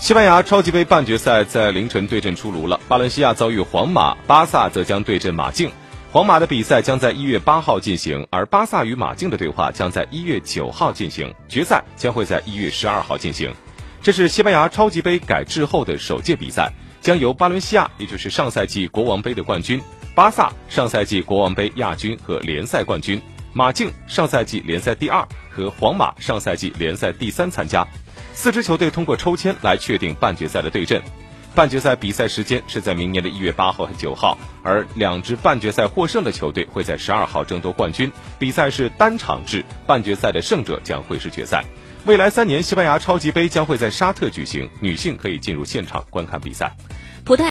西班牙超级杯半决赛在凌晨对阵出炉了，巴伦西亚遭遇皇马，巴萨则将对阵马竞。皇马的比赛将在一月八号进行，而巴萨与马竞的对话将在一月九号进行，决赛将会在一月十二号进行。这是西班牙超级杯改制后的首届比赛，将由巴伦西亚，也就是上赛季国王杯的冠军；巴萨上赛季国王杯亚军和联赛冠军；马竞上赛季联赛第二和皇马上赛季联赛第三参加。四支球队通过抽签来确定半决赛的对阵。半决赛比赛时间是在明年的一月八号和九号，而两支半决赛获胜的球队会在十二号争夺冠军。比赛是单场制，半决赛的胜者将会是决赛。未来三年，西班牙超级杯将会在沙特举行，女性可以进入现场观看比赛。